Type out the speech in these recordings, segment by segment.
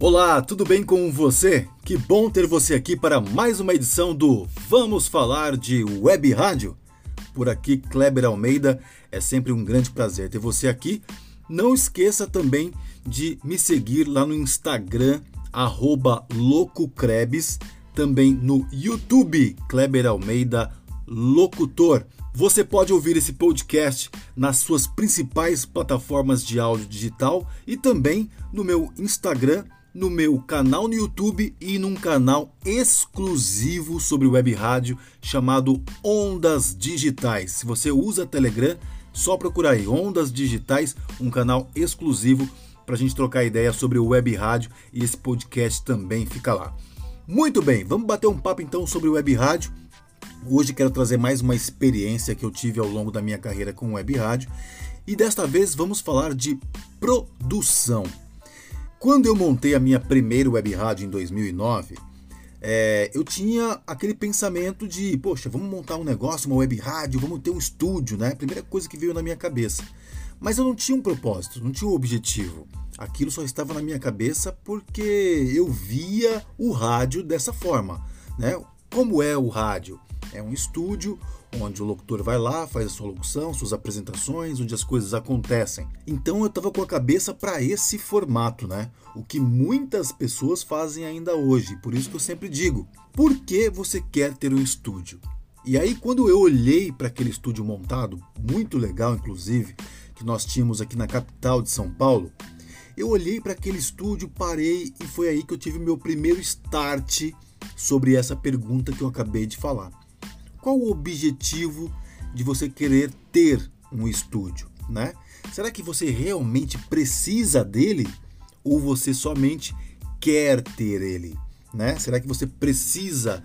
Olá, tudo bem com você? Que bom ter você aqui para mais uma edição do Vamos Falar de Web Rádio. Por aqui, Kleber Almeida, é sempre um grande prazer ter você aqui. Não esqueça também de me seguir lá no Instagram, loucocrebes, também no YouTube, Kleber Almeida Locutor. Você pode ouvir esse podcast nas suas principais plataformas de áudio digital e também no meu Instagram no meu canal no YouTube e num canal exclusivo sobre web rádio chamado Ondas Digitais. Se você usa Telegram, só procurar aí Ondas Digitais, um canal exclusivo para a gente trocar ideia sobre web rádio e esse podcast também fica lá. Muito bem, vamos bater um papo então sobre web rádio. Hoje quero trazer mais uma experiência que eu tive ao longo da minha carreira com web rádio e desta vez vamos falar de produção. Quando eu montei a minha primeira web rádio em 2009, é, eu tinha aquele pensamento de, poxa, vamos montar um negócio, uma web rádio, vamos ter um estúdio, né? Primeira coisa que veio na minha cabeça. Mas eu não tinha um propósito, não tinha um objetivo. Aquilo só estava na minha cabeça porque eu via o rádio dessa forma, né? Como é o rádio? É um estúdio onde o locutor vai lá, faz a sua locução, suas apresentações, onde as coisas acontecem. Então eu estava com a cabeça para esse formato, né? O que muitas pessoas fazem ainda hoje. Por isso que eu sempre digo: por que você quer ter um estúdio? E aí, quando eu olhei para aquele estúdio montado, muito legal inclusive, que nós tínhamos aqui na capital de São Paulo, eu olhei para aquele estúdio, parei e foi aí que eu tive meu primeiro start sobre essa pergunta que eu acabei de falar qual o objetivo de você querer ter um estúdio, né? Será que você realmente precisa dele ou você somente quer ter ele, né? Será que você precisa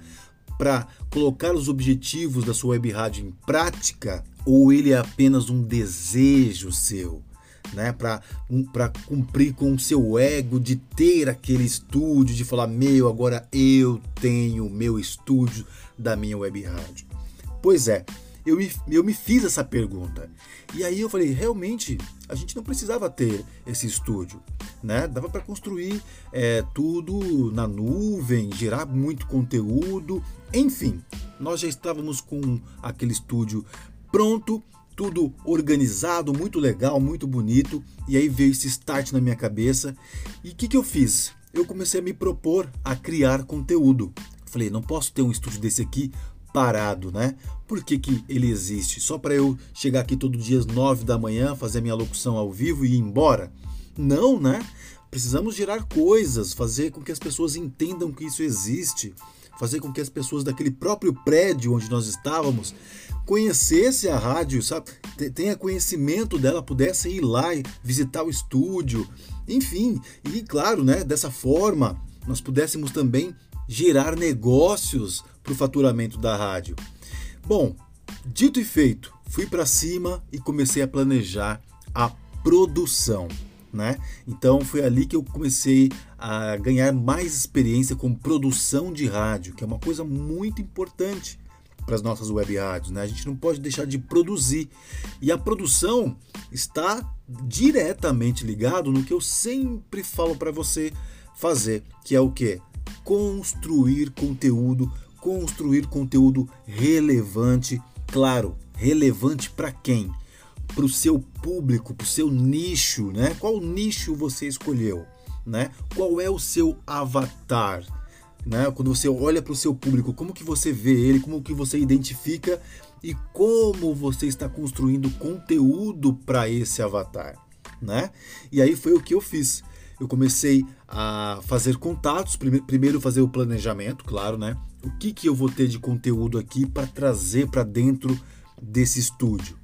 para colocar os objetivos da sua web rádio em prática ou ele é apenas um desejo seu? Né, para um, cumprir com o seu ego de ter aquele estúdio, de falar: Meu, agora eu tenho o meu estúdio da minha web rádio. Pois é, eu me, eu me fiz essa pergunta. E aí eu falei, realmente, a gente não precisava ter esse estúdio. Né? Dava para construir é, tudo na nuvem, gerar muito conteúdo, enfim, nós já estávamos com aquele estúdio pronto, tudo organizado, muito legal, muito bonito, e aí veio esse start na minha cabeça. E o que, que eu fiz? Eu comecei a me propor a criar conteúdo. Falei, não posso ter um estúdio desse aqui parado, né? Por que, que ele existe? Só para eu chegar aqui todo dia às 9 da manhã, fazer minha locução ao vivo e ir embora? Não, né? Precisamos gerar coisas, fazer com que as pessoas entendam que isso existe, fazer com que as pessoas daquele próprio prédio onde nós estávamos conhecessem a rádio, sabe? Tenha conhecimento dela, pudessem ir lá e visitar o estúdio, enfim, e claro, né? Dessa forma nós pudéssemos também gerar negócios para o faturamento da rádio. Bom, dito e feito, fui para cima e comecei a planejar a produção. Né? Então foi ali que eu comecei a ganhar mais experiência com produção de rádio, que é uma coisa muito importante para as nossas web rádios. Né? A gente não pode deixar de produzir. E a produção está diretamente ligado no que eu sempre falo para você fazer, que é o que? construir conteúdo, construir conteúdo relevante, claro, relevante para quem? Para o seu público, para o seu nicho, né? Qual nicho você escolheu, né? Qual é o seu avatar, né? Quando você olha para o seu público, como que você vê ele, como que você identifica e como você está construindo conteúdo para esse avatar, né? E aí foi o que eu fiz eu comecei a fazer contatos, primeiro fazer o planejamento, claro, né? O que, que eu vou ter de conteúdo aqui para trazer para dentro desse estúdio.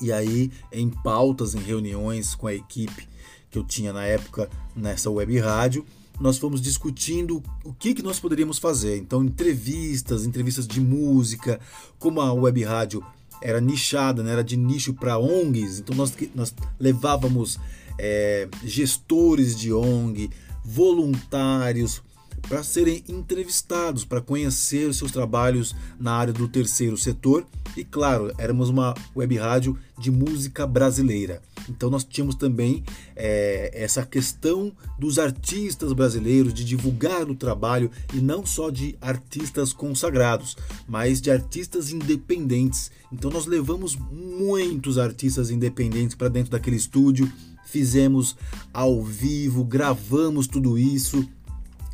E aí, em pautas, em reuniões com a equipe que eu tinha na época nessa web rádio, nós fomos discutindo o que, que nós poderíamos fazer. Então, entrevistas, entrevistas de música, como a web rádio era nichada, né? era de nicho para ONGs, então nós, nós levávamos é, gestores de ONG, voluntários, para serem entrevistados, para conhecer os seus trabalhos na área do terceiro setor. E claro, éramos uma web rádio de música brasileira. Então nós tínhamos também é, essa questão dos artistas brasileiros, de divulgar o trabalho e não só de artistas consagrados, mas de artistas independentes. Então nós levamos muitos artistas independentes para dentro daquele estúdio, fizemos ao vivo, gravamos tudo isso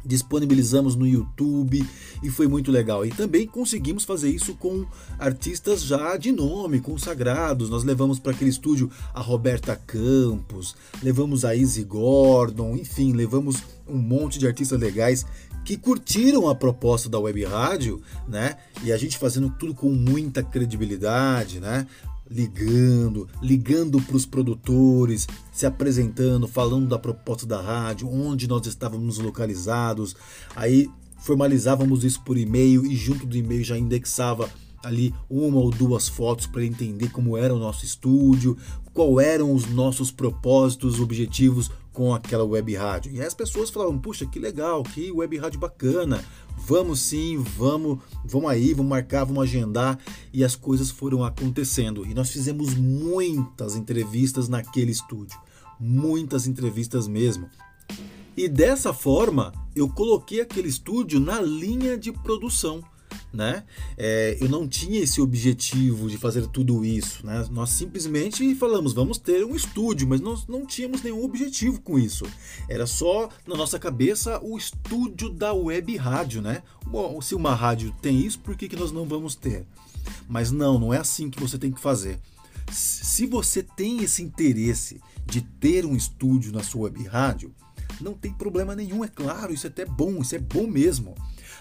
disponibilizamos no YouTube e foi muito legal. E também conseguimos fazer isso com artistas já de nome, consagrados. Nós levamos para aquele estúdio a Roberta Campos, levamos a Izzy Gordon, enfim, levamos um monte de artistas legais que curtiram a proposta da web rádio, né? E a gente fazendo tudo com muita credibilidade, né? Ligando, ligando para os produtores, se apresentando, falando da proposta da rádio, onde nós estávamos localizados. Aí formalizávamos isso por e-mail e junto do e-mail já indexava ali uma ou duas fotos para entender como era o nosso estúdio, qual eram os nossos propósitos, objetivos com aquela web rádio. E as pessoas falavam: "Puxa, que legal, que web rádio bacana. Vamos sim, vamos, vamos aí, vamos marcar, vamos agendar". E as coisas foram acontecendo. E nós fizemos muitas entrevistas naquele estúdio. Muitas entrevistas mesmo. E dessa forma, eu coloquei aquele estúdio na linha de produção né? É, eu não tinha esse objetivo de fazer tudo isso, né? Nós simplesmente falamos, vamos ter um estúdio, mas nós não tínhamos nenhum objetivo com isso. Era só na nossa cabeça o estúdio da web rádio, né? Bom, se uma rádio tem isso, por que, que nós não vamos ter? Mas não, não é assim que você tem que fazer. Se você tem esse interesse de ter um estúdio na sua web rádio, não tem problema nenhum, é claro, isso é até bom, isso é bom mesmo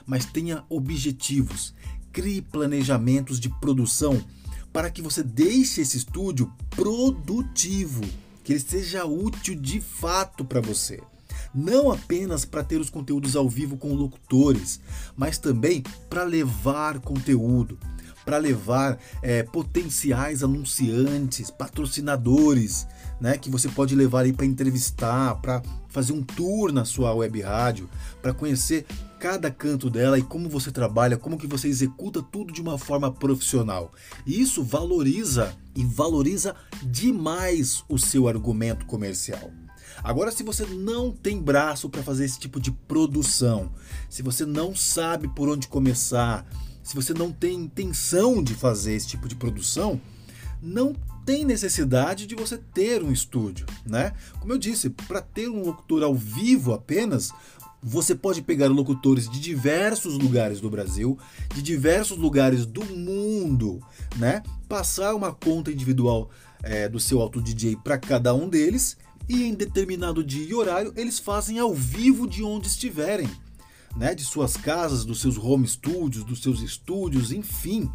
mas tenha objetivos. Crie planejamentos de produção para que você deixe esse estúdio produtivo, que ele seja útil de fato para você. Não apenas para ter os conteúdos ao vivo com locutores, mas também para levar conteúdo, para levar é, potenciais anunciantes, patrocinadores, né, que você pode levar aí para entrevistar, para fazer um tour na sua web rádio, para conhecer cada canto dela e como você trabalha, como que você executa tudo de uma forma profissional. Isso valoriza e valoriza demais o seu argumento comercial. Agora, se você não tem braço para fazer esse tipo de produção, se você não sabe por onde começar, se você não tem intenção de fazer esse tipo de produção, não tem necessidade de você ter um estúdio, né? Como eu disse, para ter um locutor ao vivo apenas, você pode pegar locutores de diversos lugares do Brasil, de diversos lugares do mundo, né? Passar uma conta individual é, do seu auto DJ para cada um deles e em determinado dia e horário eles fazem ao vivo de onde estiverem, né? De suas casas, dos seus home studios, dos seus estúdios, enfim.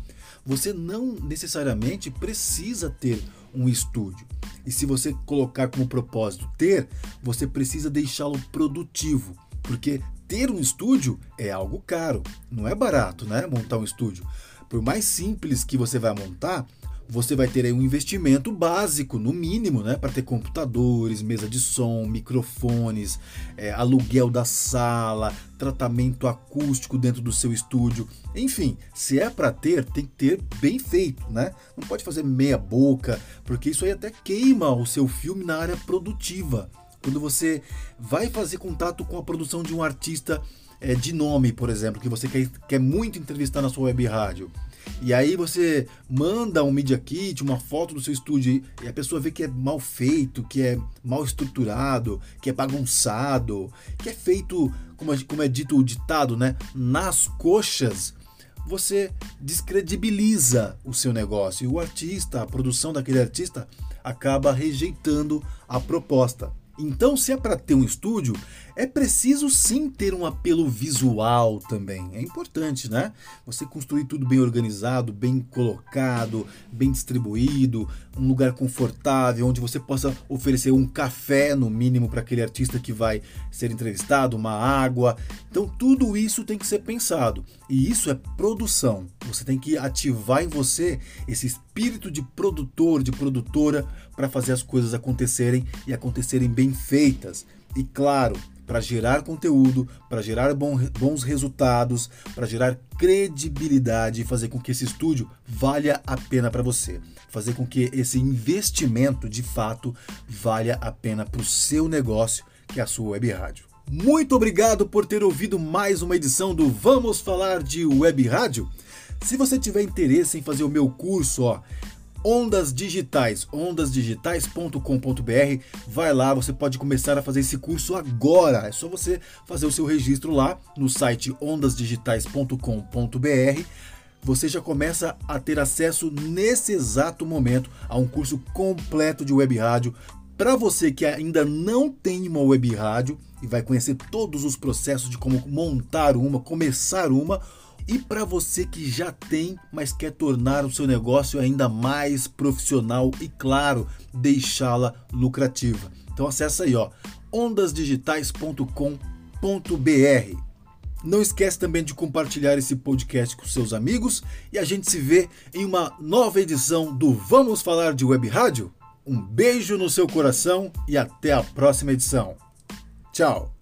Você não necessariamente precisa ter um estúdio. E se você colocar como propósito ter, você precisa deixá-lo produtivo porque ter um estúdio é algo caro, não é barato, né? Montar um estúdio. Por mais simples que você vai montar, você vai ter aí um investimento básico, no mínimo, né? Para ter computadores, mesa de som, microfones, é, aluguel da sala, tratamento acústico dentro do seu estúdio. Enfim, se é para ter, tem que ter bem feito, né? Não pode fazer meia boca, porque isso aí até queima o seu filme na área produtiva quando você vai fazer contato com a produção de um artista é, de nome, por exemplo, que você quer, quer muito entrevistar na sua web rádio. E aí você manda um media kit, uma foto do seu estúdio e a pessoa vê que é mal feito, que é mal estruturado, que é bagunçado, que é feito, como é, como é dito o ditado, né, nas coxas. Você descredibiliza o seu negócio e o artista, a produção daquele artista acaba rejeitando a proposta. Então, se é para ter um estúdio, é preciso sim ter um apelo visual também. É importante, né? Você construir tudo bem organizado, bem colocado, bem distribuído, um lugar confortável onde você possa oferecer um café no mínimo para aquele artista que vai ser entrevistado, uma água. Então, tudo isso tem que ser pensado. E isso é produção. Você tem que ativar em você esse espírito de produtor, de produtora para fazer as coisas acontecerem e acontecerem bem feitas. E claro, para gerar conteúdo, para gerar bons resultados, para gerar credibilidade e fazer com que esse estúdio valha a pena para você. Fazer com que esse investimento de fato valha a pena para o seu negócio, que é a sua web rádio. Muito obrigado por ter ouvido mais uma edição do Vamos Falar de Web Rádio. Se você tiver interesse em fazer o meu curso, ó, Ondas Digitais, ondasdigitais.com.br. Vai lá, você pode começar a fazer esse curso agora. É só você fazer o seu registro lá no site ondasdigitais.com.br. Você já começa a ter acesso nesse exato momento a um curso completo de web rádio. Para você que ainda não tem uma web rádio e vai conhecer todos os processos de como montar uma, começar uma, e para você que já tem, mas quer tornar o seu negócio ainda mais profissional e claro, deixá-la lucrativa. Então acessa aí, ó, ondasdigitais.com.br. Não esquece também de compartilhar esse podcast com seus amigos e a gente se vê em uma nova edição do Vamos Falar de Web Rádio. Um beijo no seu coração e até a próxima edição. Tchau!